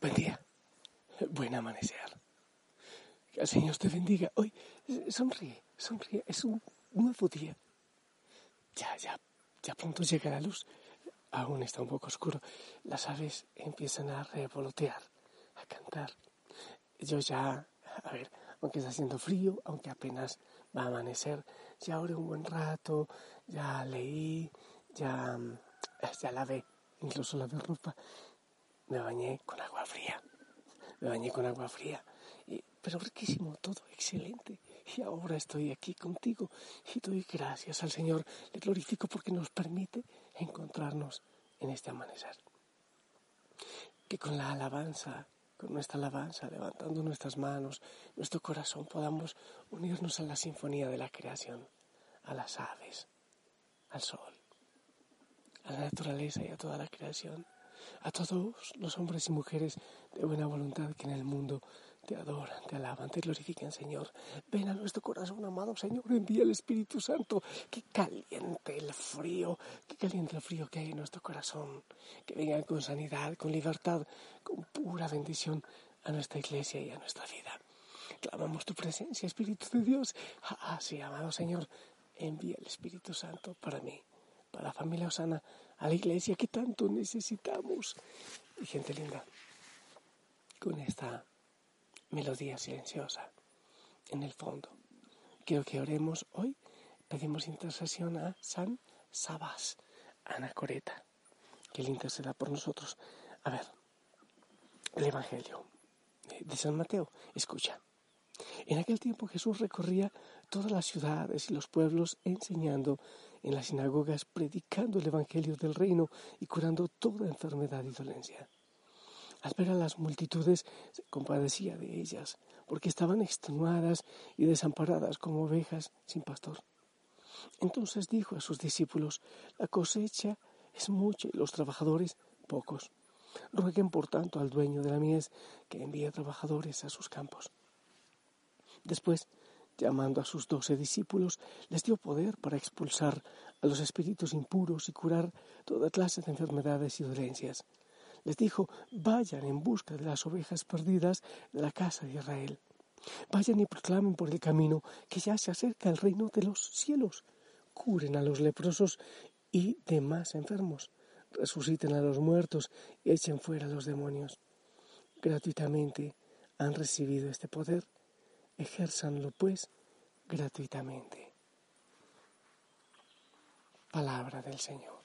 Buen día. Buen amanecer. Que el Señor te bendiga. Hoy sonríe, sonríe. Es un nuevo día. Ya, ya, ya pronto llega la luz. Aún está un poco oscuro. Las aves empiezan a revolotear, a cantar. Yo ya, a ver, aunque está haciendo frío, aunque apenas va a amanecer, ya oré un buen rato, ya leí, ya, ya lavé, incluso lavé ropa. Me bañé con agua fría. Me bañé con agua fría. Pero riquísimo, todo excelente. Y ahora estoy aquí contigo y doy gracias al Señor. Le glorifico porque nos permite encontrarnos en este amanecer. Que con la alabanza, con nuestra alabanza, levantando nuestras manos, nuestro corazón, podamos unirnos a la sinfonía de la creación, a las aves, al sol, a la naturaleza y a toda la creación a todos los hombres y mujeres de buena voluntad que en el mundo te adoran, te alaban, te glorifican, Señor. Ven a nuestro corazón, amado Señor, envía el Espíritu Santo. Que caliente el frío, que caliente el frío que hay en nuestro corazón. Que venga con sanidad, con libertad, con pura bendición a nuestra iglesia y a nuestra vida. Clamamos tu presencia, Espíritu de Dios. Ah, sí, amado Señor, envía el Espíritu Santo para mí, para la familia Osana a la iglesia que tanto necesitamos. Y gente linda, con esta melodía silenciosa en el fondo, quiero que oremos hoy. Pedimos intercesión a San Sabás, Ana Coreta, que él interceda por nosotros. A ver, el Evangelio de San Mateo, escucha. En aquel tiempo Jesús recorría todas las ciudades y los pueblos enseñando en las sinagogas, predicando el Evangelio del reino y curando toda enfermedad y dolencia. Al ver a las multitudes se compadecía de ellas, porque estaban extenuadas y desamparadas como ovejas sin pastor. Entonces dijo a sus discípulos, la cosecha es mucha y los trabajadores pocos. Rueguen por tanto al dueño de la mies que envíe trabajadores a sus campos. Después, llamando a sus doce discípulos, les dio poder para expulsar a los espíritus impuros y curar toda clase de enfermedades y dolencias. Les dijo, vayan en busca de las ovejas perdidas de la casa de Israel. Vayan y proclamen por el camino que ya se acerca el reino de los cielos. Curen a los leprosos y demás enfermos. Resuciten a los muertos y echen fuera a los demonios. Gratuitamente han recibido este poder Ejérzanlo pues gratuitamente. Palabra del Señor.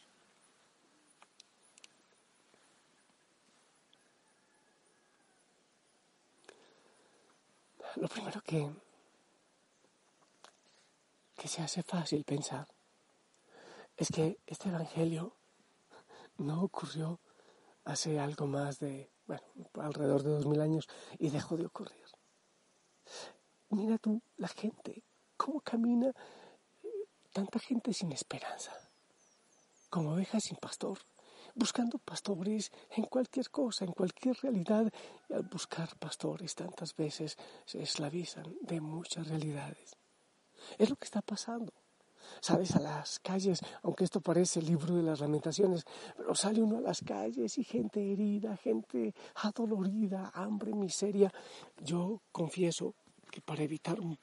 Lo primero que, que se hace fácil pensar es que este Evangelio no ocurrió hace algo más de, bueno, alrededor de dos mil años y dejó de ocurrir. Mira tú la gente, cómo camina tanta gente sin esperanza, como ovejas sin pastor, buscando pastores en cualquier cosa, en cualquier realidad. Y al buscar pastores tantas veces se esclavizan de muchas realidades. Es lo que está pasando. Sales a las calles, aunque esto parece el libro de las lamentaciones, pero sale uno a las calles y gente herida, gente adolorida, hambre, miseria. Yo confieso, que para evitar un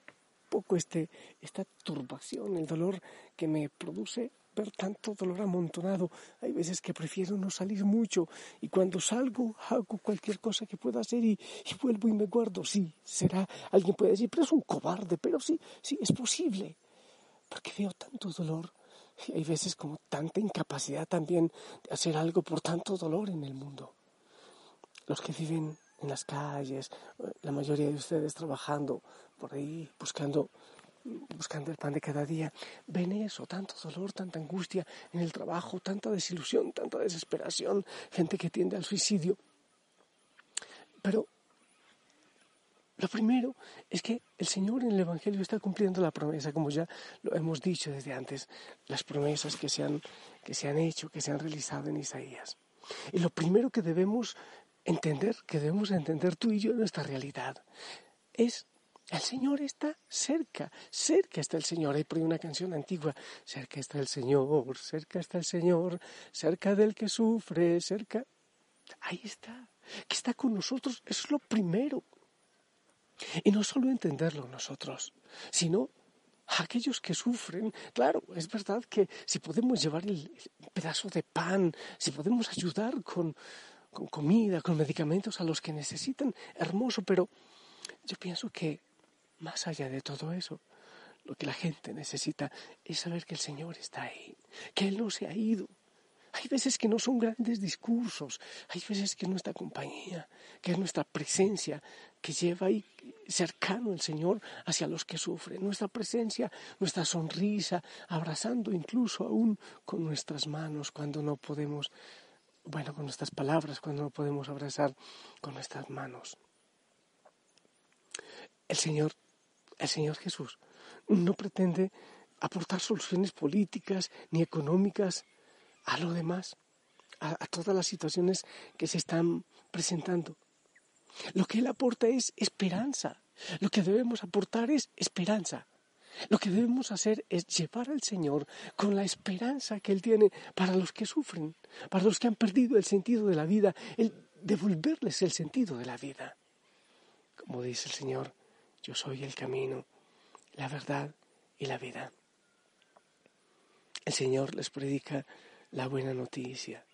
poco este, esta turbación, el dolor que me produce ver tanto dolor amontonado. Hay veces que prefiero no salir mucho y cuando salgo hago cualquier cosa que pueda hacer y, y, vuelvo y me guardo. Sí, será, alguien puede decir, pero es un cobarde, pero sí, sí, es posible. Porque veo tanto dolor y hay veces como tanta incapacidad también de hacer algo por tanto dolor en el mundo. Los que viven en las calles, la mayoría de ustedes trabajando por ahí, buscando, buscando el pan de cada día, ven eso, tanto dolor, tanta angustia en el trabajo, tanta desilusión, tanta desesperación, gente que tiende al suicidio. Pero lo primero es que el Señor en el Evangelio está cumpliendo la promesa, como ya lo hemos dicho desde antes, las promesas que se han, que se han hecho, que se han realizado en Isaías. Y lo primero que debemos entender, que debemos entender tú y yo nuestra realidad, es el Señor está cerca, cerca está el Señor. Hay por ahí una canción antigua, cerca está el Señor, cerca está el Señor, cerca del que sufre, cerca. Ahí está. que está con nosotros, eso es lo primero. Y no solo entenderlo nosotros, sino aquellos que sufren. Claro, es verdad que si podemos llevar el pedazo de pan, si podemos ayudar con, con comida, con medicamentos a los que necesitan, hermoso, pero yo pienso que más allá de todo eso, lo que la gente necesita es saber que el Señor está ahí, que Él no se ha ido, hay veces que no son grandes discursos, hay veces que es nuestra compañía, que es nuestra presencia, que lleva ahí cercano el Señor hacia los que sufren. Nuestra presencia, nuestra sonrisa, abrazando incluso aún con nuestras manos cuando no podemos, bueno, con nuestras palabras, cuando no podemos abrazar con nuestras manos. El Señor, el Señor Jesús, no pretende aportar soluciones políticas ni económicas a lo demás, a, todas las situaciones que se están presentando. Lo que Él aporta es esperanza. Lo que debemos aportar es esperanza. Lo que debemos hacer es llevar al Señor con la esperanza que Él tiene para los que sufren, para los que han perdido el sentido de la vida, el devolverles el sentido de la vida. Como dice el Señor, yo soy el camino, la verdad y la vida. El Señor les predica la buena noticia.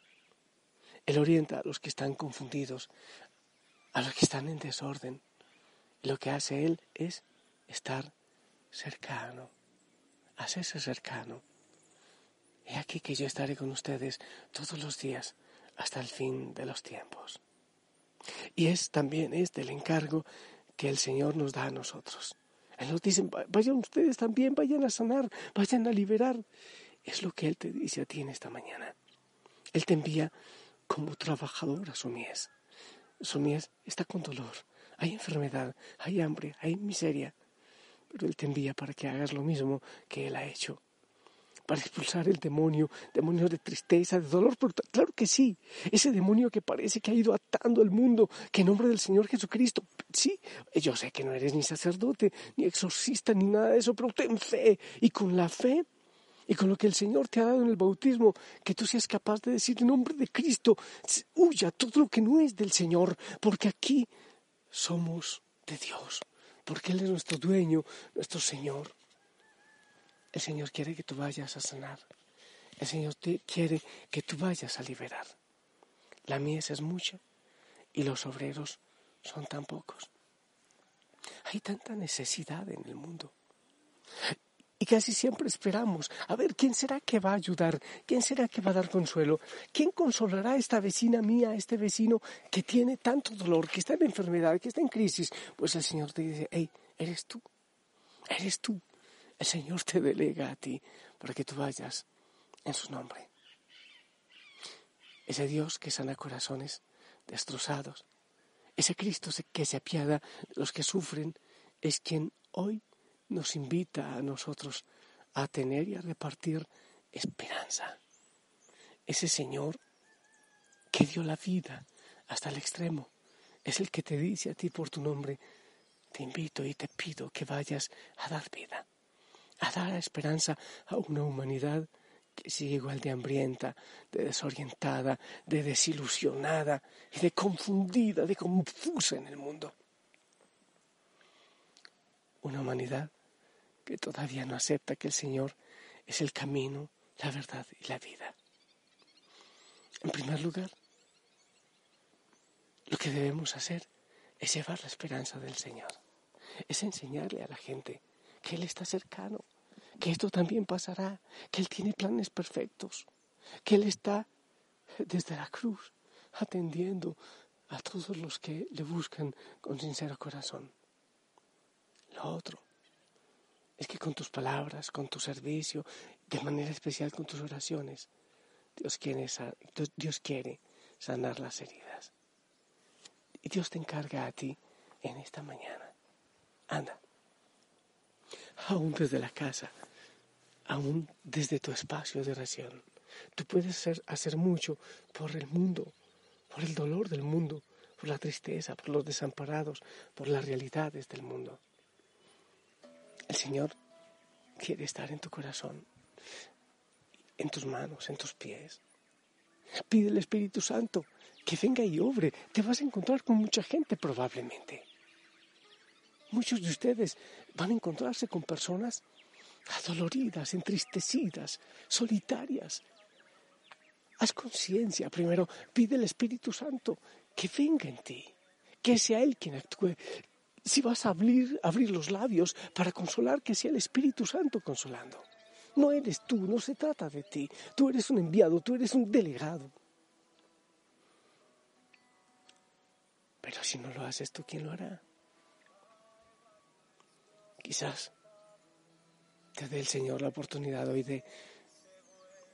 Él orienta a los que están confundidos, a los que están en desorden. Lo que hace Él es estar cercano, hacerse cercano. He aquí que yo estaré con ustedes todos los días hasta el fin de los tiempos. Y es también este el encargo que el Señor nos da a nosotros. Él nos dice, vayan ustedes también, vayan a sanar, vayan a liberar. Es lo que Él te dice a ti en esta mañana. Él te envía como trabajador a su mies. Su mies está con dolor, hay enfermedad, hay hambre, hay miseria. Pero Él te envía para que hagas lo mismo que Él ha hecho. Para expulsar el demonio, demonio de tristeza, de dolor. claro que sí, ese demonio que parece que ha ido atando el mundo, que en nombre del Señor Jesucristo, sí, yo sé que no eres ni sacerdote, ni exorcista, ni nada de eso, pero ten fe. Y con la fe y con lo que el Señor te ha dado en el bautismo, que tú seas capaz de decir en nombre de Cristo, huya todo lo que no es del Señor, porque aquí somos de Dios, porque Él es nuestro dueño, nuestro Señor. El Señor quiere que tú vayas a sanar. El Señor te quiere que tú vayas a liberar. La mies es mucha y los obreros son tan pocos. Hay tanta necesidad en el mundo. Casi siempre esperamos, a ver, ¿quién será que va a ayudar? ¿Quién será que va a dar consuelo? ¿Quién consolará a esta vecina mía, a este vecino que tiene tanto dolor, que está en enfermedad, que está en crisis? Pues el Señor te dice, hey, eres tú, eres tú. El Señor te delega a ti para que tú vayas en su nombre. Ese Dios que sana corazones destrozados, ese Cristo que se apiada de los que sufren, es quien hoy nos invita a nosotros a tener y a repartir esperanza. Ese Señor que dio la vida hasta el extremo es el que te dice a ti por tu nombre, te invito y te pido que vayas a dar vida, a dar esperanza a una humanidad que sigue igual de hambrienta, de desorientada, de desilusionada y de confundida, de confusa en el mundo. Una humanidad que todavía no acepta que el Señor es el camino, la verdad y la vida. En primer lugar, lo que debemos hacer es llevar la esperanza del Señor, es enseñarle a la gente que Él está cercano, que esto también pasará, que Él tiene planes perfectos, que Él está desde la cruz atendiendo a todos los que le buscan con sincero corazón. Lo otro es que con tus palabras, con tu servicio, de manera especial con tus oraciones, Dios quiere, sanar las heridas. Y Dios te encarga a ti en esta mañana. Anda, aún desde la casa, aún desde tu espacio de oración, tú puedes hacer mucho por el mundo, por el dolor del mundo, por la tristeza, por los desamparados, por las realidades del mundo. El Señor quiere estar en tu corazón, en tus manos, en tus pies. Pide el Espíritu Santo que venga y obre. Te vas a encontrar con mucha gente probablemente. Muchos de ustedes van a encontrarse con personas adoloridas, entristecidas, solitarias. Haz conciencia primero, pide al Espíritu Santo que venga en ti, que sea Él quien actúe. Si vas a abrir, abrir los labios para consolar, que sea el Espíritu Santo consolando. No eres tú, no se trata de ti. Tú eres un enviado, tú eres un delegado. Pero si no lo haces tú, ¿quién lo hará? Quizás te dé el Señor la oportunidad hoy de,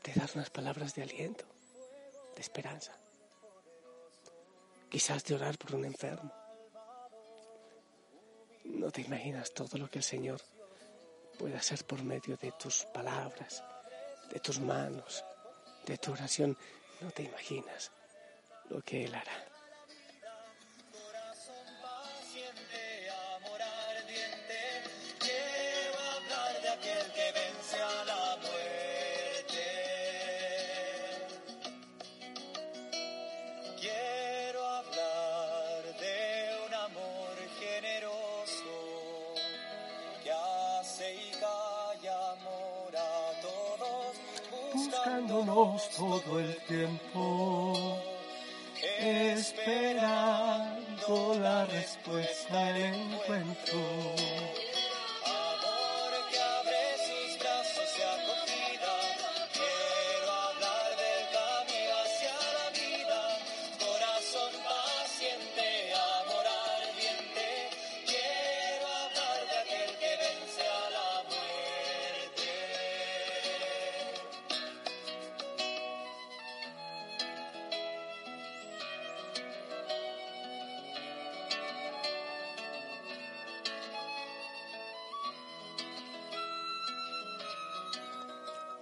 de dar unas palabras de aliento, de esperanza. Quizás de orar por un enfermo. No te imaginas todo lo que el Señor puede hacer por medio de tus palabras, de tus manos, de tu oración. No te imaginas lo que Él hará. Todo el tiempo, esperando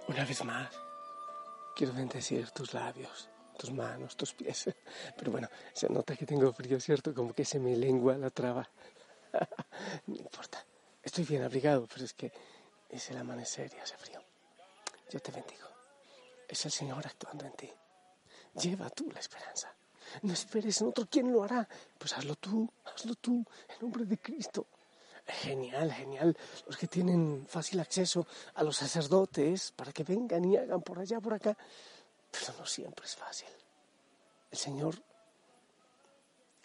Una vez más, quiero bendecir tus labios, tus manos, tus pies. Pero bueno, se nota que tengo frío, ¿cierto? Como que se me lengua la traba. no importa. Estoy bien abrigado, pero es que es el amanecer y hace frío. Yo te bendigo. Es el Señor actuando en ti. Lleva tú la esperanza. No esperes en otro. ¿Quién lo hará? Pues hazlo tú, hazlo tú, en nombre de Cristo. Genial, genial. Los que tienen fácil acceso a los sacerdotes para que vengan y hagan por allá, por acá. Pero no siempre es fácil. El Señor,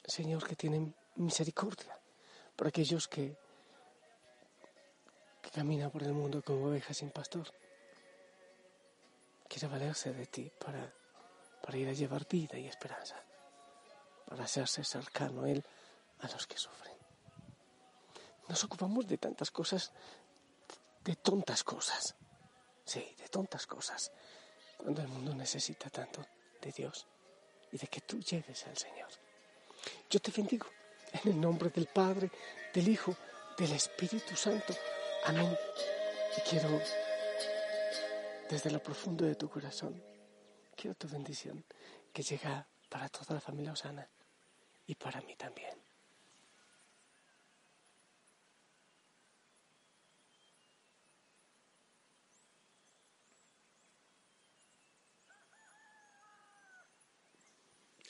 el Señor que tiene misericordia por aquellos que, que caminan por el mundo como ovejas sin pastor. Quiere valerse de ti para, para ir a llevar vida y esperanza, para hacerse cercano Él a los que sufren. Nos ocupamos de tantas cosas, de tontas cosas. Sí, de tontas cosas. Cuando el mundo necesita tanto de Dios y de que tú llegues al Señor. Yo te bendigo en el nombre del Padre, del Hijo, del Espíritu Santo. Amén. Y quiero, desde lo profundo de tu corazón, quiero tu bendición que llega para toda la familia Osana y para mí también.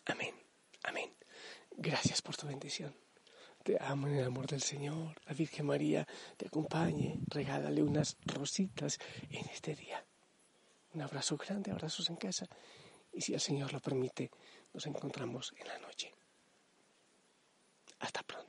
Amén, amén. Gracias por tu bendición. Te amo en el amor del Señor. La Virgen María te acompañe. Regálale unas rositas en este día. Un abrazo grande, abrazos en casa. Y si el Señor lo permite, nos encontramos en la noche. Hasta pronto.